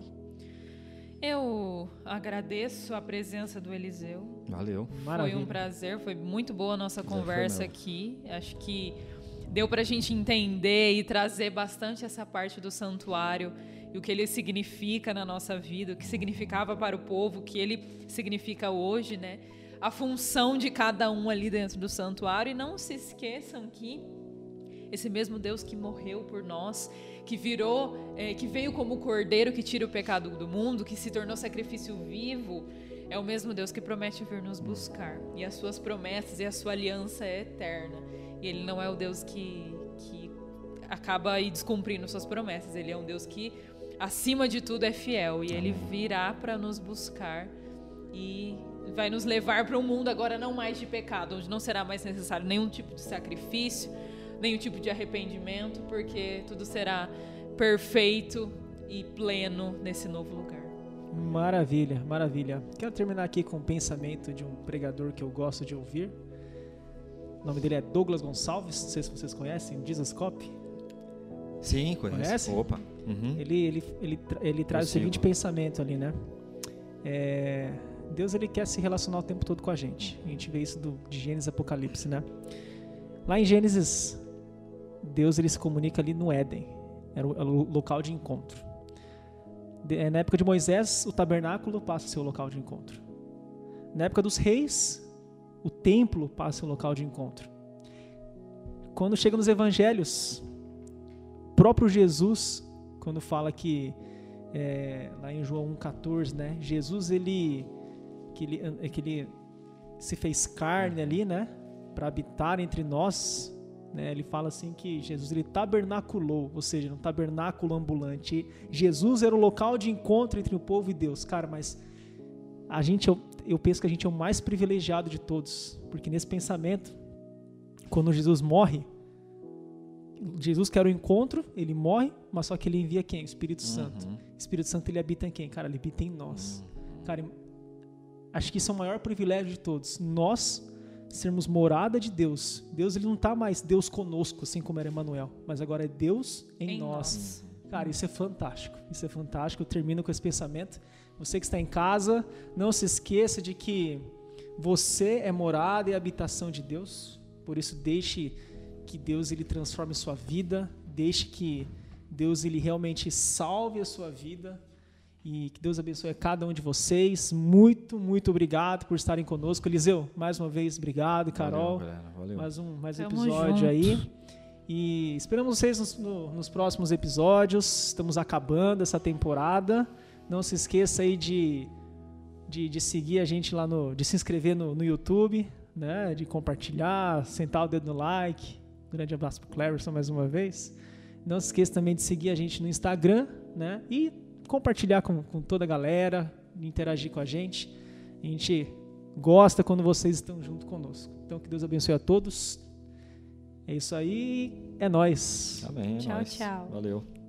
Speaker 3: Eu agradeço a presença do Eliseu.
Speaker 4: Valeu.
Speaker 2: Maravilha.
Speaker 3: Foi um prazer, foi muito boa a nossa conversa aqui. Acho que deu para a gente entender e trazer bastante essa parte do santuário e o que ele significa na nossa vida, o que significava para o povo, o que ele significa hoje, né? A função de cada um ali dentro do santuário. E não se esqueçam que esse mesmo Deus que morreu por nós, que virou, é, que veio como cordeiro que tira o pecado do mundo, que se tornou sacrifício vivo, é o mesmo Deus que promete vir nos buscar. E as suas promessas e a sua aliança é eterna. E ele não é o Deus que, que acaba aí descumprindo suas promessas. Ele é um Deus que, acima de tudo, é fiel. E ele virá para nos buscar e vai nos levar para um mundo agora não mais de pecado, onde não será mais necessário nenhum tipo de sacrifício, nenhum tipo de arrependimento, porque tudo será perfeito e pleno nesse novo lugar.
Speaker 2: Maravilha, maravilha. Quero terminar aqui com um pensamento de um pregador que eu gosto de ouvir. O nome dele é Douglas Gonçalves, não sei se vocês conhecem, Jesus Cop.
Speaker 4: Sim, conheço.
Speaker 2: Conhece?
Speaker 4: Opa. Uhum.
Speaker 2: Ele, ele, ele, ele traz o
Speaker 4: sigo.
Speaker 2: seguinte pensamento ali, né? É, Deus ele quer se relacionar o tempo todo com a gente. A gente vê isso do, de Gênesis e Apocalipse, né? Lá em Gênesis, Deus ele se comunica ali no Éden. Era o, local de encontro. É, na época de Moisés, o tabernáculo passa a ser o local de encontro. Na época dos reis, o templo passa a ser o local de encontro. Quando chega nos evangelhos, próprio Jesus, quando fala que é, lá em João 1,14, né? Jesus ele que, ele que ele se fez carne ali, né? Para habitar entre nós. Né? Ele fala assim que Jesus ele tabernaculou, ou seja, um tabernáculo ambulante. Jesus era o local de encontro entre o povo e Deus, cara. Mas a gente, eu, eu penso que a gente é o mais privilegiado de todos, porque nesse pensamento, quando Jesus morre, Jesus quer o encontro, ele morre, mas só que ele envia quem? O Espírito Santo.
Speaker 4: Uhum.
Speaker 2: O Espírito Santo ele habita em quem? Cara, ele habita em nós. Cara, acho que isso é o maior privilégio de todos. Nós sermos morada de Deus. Deus ele não tá mais Deus conosco, assim como era Emmanuel, mas agora é Deus em,
Speaker 3: Em
Speaker 2: nós. Cara, isso é fantástico. Isso é fantástico. Eu termino com esse pensamento. Você que está em casa, não se esqueça de que você é morada e habitação de Deus. Por isso deixe que Deus ele transforme sua vida, deixe que Deus ele realmente salve a sua vida e que Deus abençoe a cada um de vocês. Muito, muito obrigado por estarem conosco. Eliseu, mais uma vez, obrigado. Carol,
Speaker 4: Valeu, galera, valeu.
Speaker 2: mais um, mais um episódio
Speaker 3: junto.
Speaker 2: aí. E esperamos vocês nos, no- nos próximos episódios. Estamos acabando essa temporada. Não se esqueça aí de, de, de seguir a gente lá no. de se inscrever no, no YouTube, né? De compartilhar, sentar o dedo no like. Um grande abraço pro Clarison mais uma vez. Não se esqueça também de seguir a gente no Instagram, né? E compartilhar com, com toda a galera, interagir com a gente. A gente gosta quando vocês estão junto conosco. Então que Deus abençoe a todos. É isso aí, é nós.
Speaker 4: Bem, é
Speaker 3: Tchau,
Speaker 4: nóis.
Speaker 3: tchau.
Speaker 4: Valeu.